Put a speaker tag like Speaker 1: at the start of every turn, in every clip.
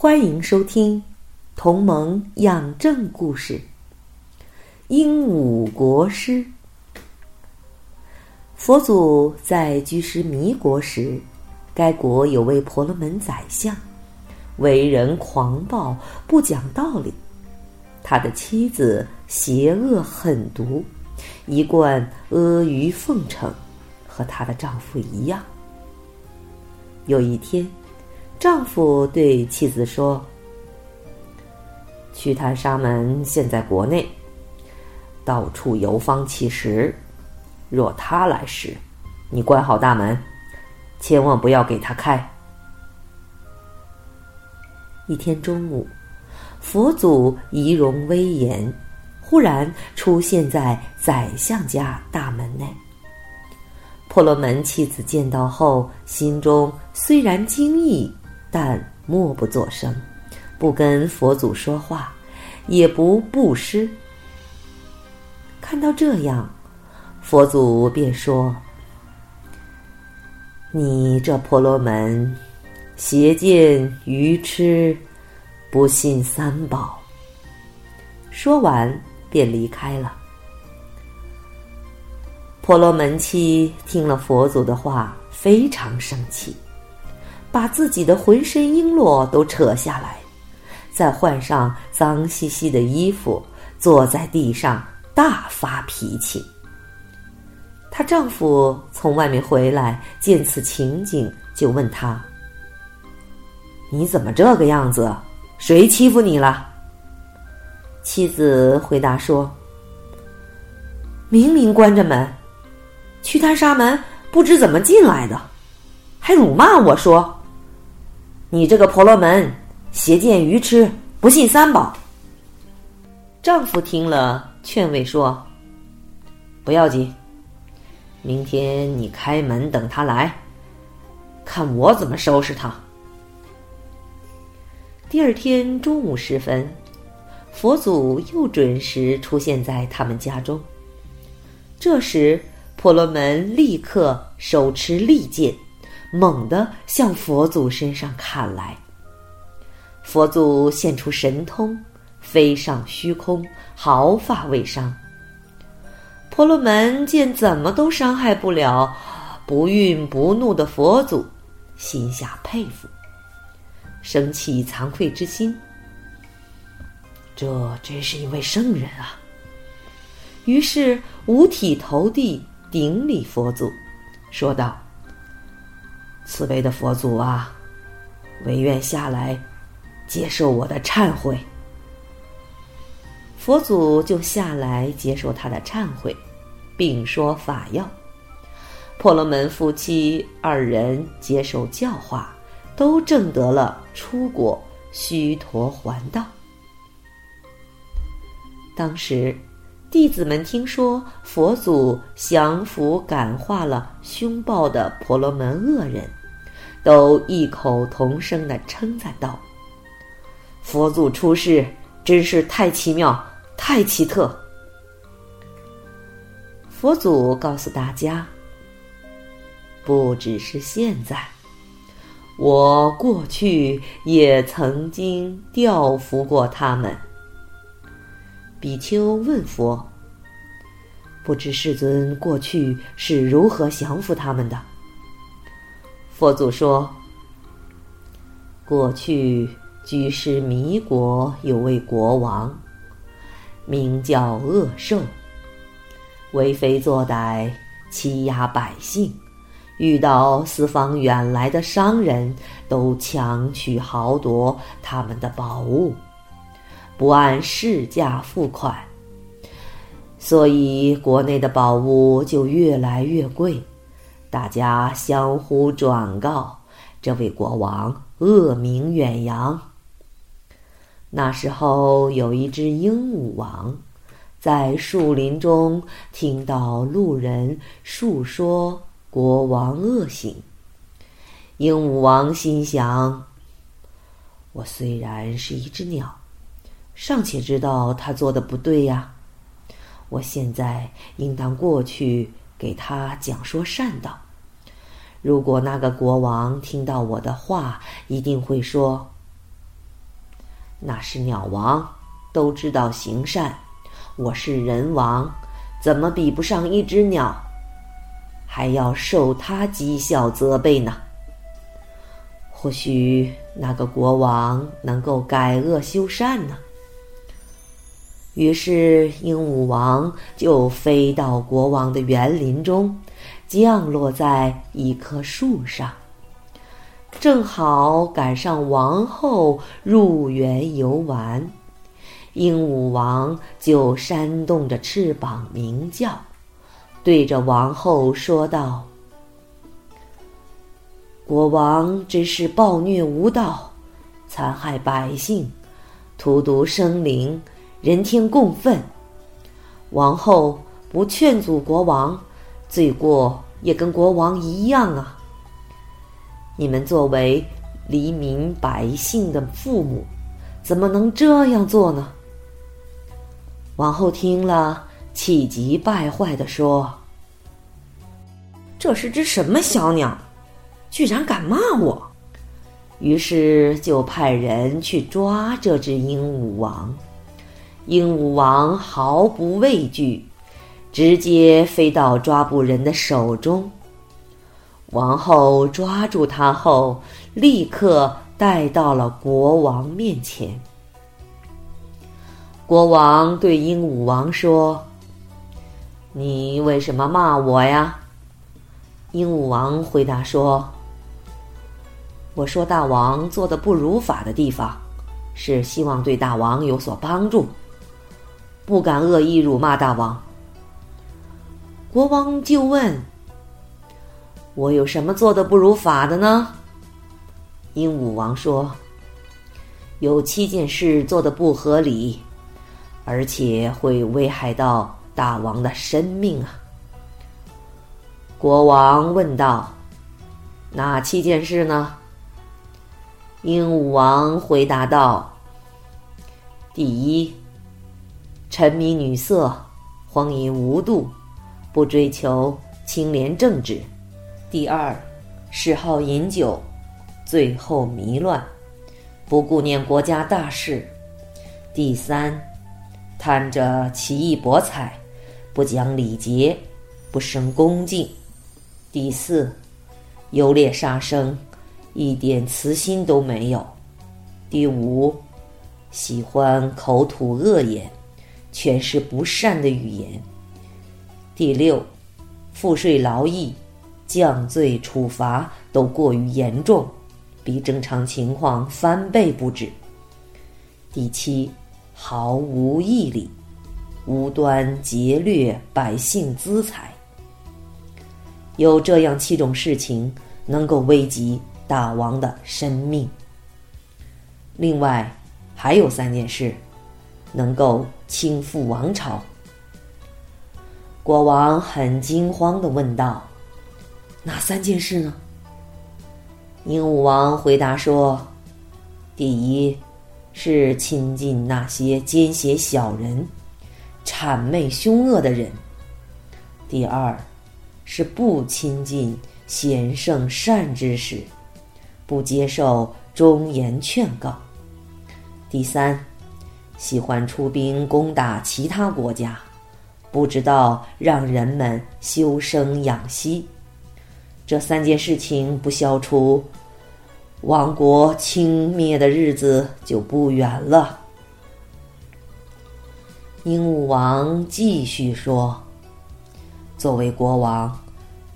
Speaker 1: 欢迎收听《同盟养正故事》。鹦鹉国师，佛祖在居师弥国时，该国有位婆罗门宰相，为人狂暴，不讲道理。他的妻子邪恶狠毒，一贯阿谀奉承，和她的丈夫一样。有一天。丈夫对妻子说：“瞿昙沙门现在国内，到处游方乞食。若他来时，你关好大门，千万不要给他开。”一天中午，佛祖仪容威严，忽然出现在宰相家大门内。婆罗门妻子见到后，心中虽然惊异。但默不作声，不跟佛祖说话，也不布施。看到这样，佛祖便说：“你这婆罗门，邪见愚痴，不信三宝。”说完便离开了。婆罗门妻听了佛祖的话，非常生气。把自己的浑身璎珞都扯下来，再换上脏兮兮的衣服，坐在地上大发脾气。她丈夫从外面回来，见此情景，就问她：“你怎么这个样子？谁欺负你了？”妻子回答说：“明明关着门，去他沙门不知怎么进来的，还辱骂我说。”你这个婆罗门，邪见愚痴，不信三宝。丈夫听了，劝慰说：“不要紧，明天你开门等他来，看我怎么收拾他。”第二天中午时分，佛祖又准时出现在他们家中。这时，婆罗门立刻手持利剑。猛地向佛祖身上砍来，佛祖现出神通，飞上虚空，毫发未伤。婆罗门见怎么都伤害不了，不愠不怒的佛祖，心下佩服，生起惭愧之心。这真是一位圣人啊！于是五体投地顶礼佛祖，说道。慈悲的佛祖啊，唯愿下来接受我的忏悔。佛祖就下来接受他的忏悔，并说法要。婆罗门夫妻二人接受教化，都证得了出国须陀还道。当时，弟子们听说佛祖降服感化了凶暴的婆罗门恶人。都异口同声的称赞道：“佛祖出世真是太奇妙、太奇特。”佛祖告诉大家：“不只是现在，我过去也曾经调伏过他们。”比丘问佛：“不知世尊过去是如何降服他们的？”佛祖说：“过去居士弥国有位国王，名叫恶兽，为非作歹，欺压百姓，遇到四方远来的商人，都强取豪夺他们的宝物，不按市价付款，所以国内的宝物就越来越贵。”大家相互转告，这位国王恶名远扬。那时候，有一只鹦鹉王，在树林中听到路人述说国王恶行。鹦鹉王心想：“我虽然是一只鸟，尚且知道他做的不对呀。我现在应当过去给他讲说善道。如果那个国王听到我的话，一定会说。”那是鸟王，都知道行善。我是人王，怎么比不上一只鸟？还要受他讥笑责备呢？或许那个国王能够改恶修善呢？于是鹦鹉王就飞到国王的园林中，降落在一棵树上。正好赶上王后入园游玩，鹦鹉王就扇动着翅膀鸣叫，对着王后说道：“国王真是暴虐无道，残害百姓，荼毒生灵，人天共愤。王后不劝阻国王，罪过也跟国王一样啊。”你们作为黎民百姓的父母，怎么能这样做呢？王后听了，气急败坏的说：“这是只什么小鸟，居然敢骂我！”于是就派人去抓这只鹦鹉王。鹦鹉王毫不畏惧，直接飞到抓捕人的手中。王后抓住他后，立刻带到了国王面前。国王对鹦鹉王说：“你为什么骂我呀？”鹦鹉王回答说：“我说大王做的不如法的地方，是希望对大王有所帮助，不敢恶意辱骂大王。”国王就问。我有什么做的不如法的呢？鹦鹉王说：“有七件事做的不合理，而且会危害到大王的生命啊。”国王问道：“哪七件事呢？”鹦鹉王回答道：“第一，沉迷女色，荒淫无度，不追求清廉正直。”第二，嗜好饮酒，最后迷乱，不顾念国家大事；第三，贪着奇异博彩，不讲礼节，不生恭敬；第四，优劣杀生，一点慈心都没有；第五，喜欢口吐恶言，全是不善的语言；第六，赋税劳役。降罪处罚都过于严重，比正常情况翻倍不止。第七，毫无义理，无端劫掠百姓资财。有这样七种事情能够危及大王的生命。另外，还有三件事，能够倾覆王朝。国王很惊慌的问道。哪三件事呢？鹦鹉王回答说：“第一，是亲近那些奸邪小人、谄媚凶恶的人；第二，是不亲近贤圣善知识，不接受忠言劝告；第三，喜欢出兵攻打其他国家，不知道让人们修身养息。”这三件事情不消除，王国倾灭的日子就不远了。鹦鹉王继续说：“作为国王，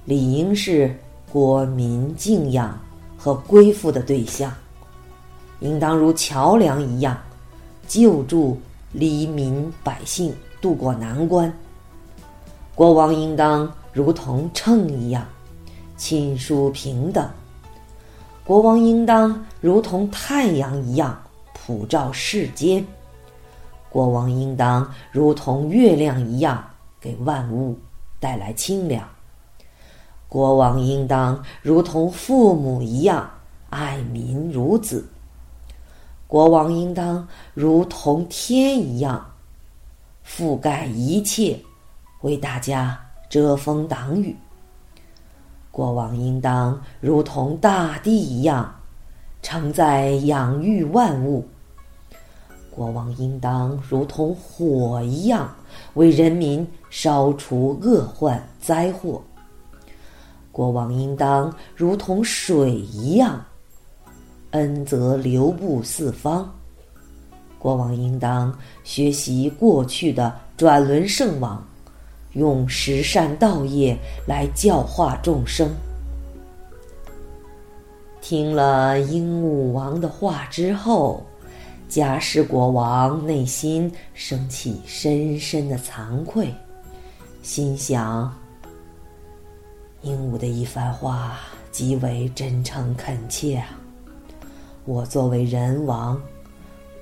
Speaker 1: 理应是国民敬仰和归附的对象，应当如桥梁一样，救助黎民百姓渡过难关。国王应当如同秤一样。”亲疏平等，国王应当如同太阳一样普照世间，国王应当如同月亮一样给万物带来清凉，国王应当如同父母一样爱民如子，国王应当如同天一样覆盖一切，为大家遮风挡雨。国王应当如同大地一样，承载养育万物；国王应当如同火一样，为人民烧除恶患灾祸；国王应当如同水一样，恩泽流布四方；国王应当学习过去的转轮圣王。用十善道业来教化众生。听了鹦鹉王的话之后，迦湿国王内心升起深深的惭愧，心想：鹦鹉的一番话极为真诚恳切啊！我作为人王，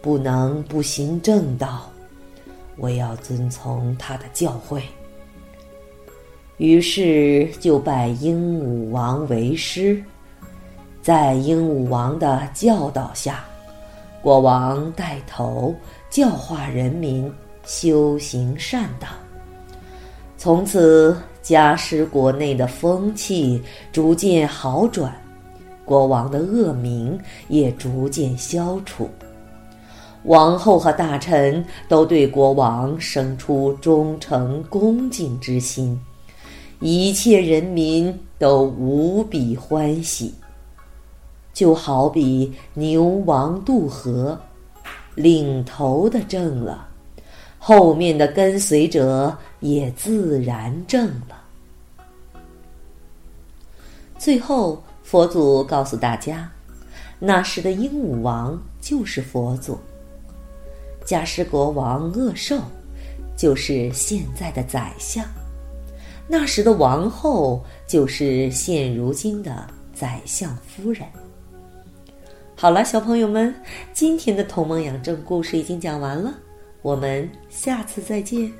Speaker 1: 不能不行正道，我要遵从他的教诲。于是就拜鹦鹉王为师，在鹦鹉王的教导下，国王带头教化人民修行善道。从此，迦湿国内的风气逐渐好转，国王的恶名也逐渐消除，王后和大臣都对国王生出忠诚恭敬之心。一切人民都无比欢喜，就好比牛王渡河，领头的正了，后面的跟随者也自然正了。最后，佛祖告诉大家，那时的鹦鹉王就是佛祖，迦湿国王恶兽就是现在的宰相。那时的王后就是现如今的宰相夫人。好了，小朋友们，今天的《同盟养正》故事已经讲完了，我们下次再见。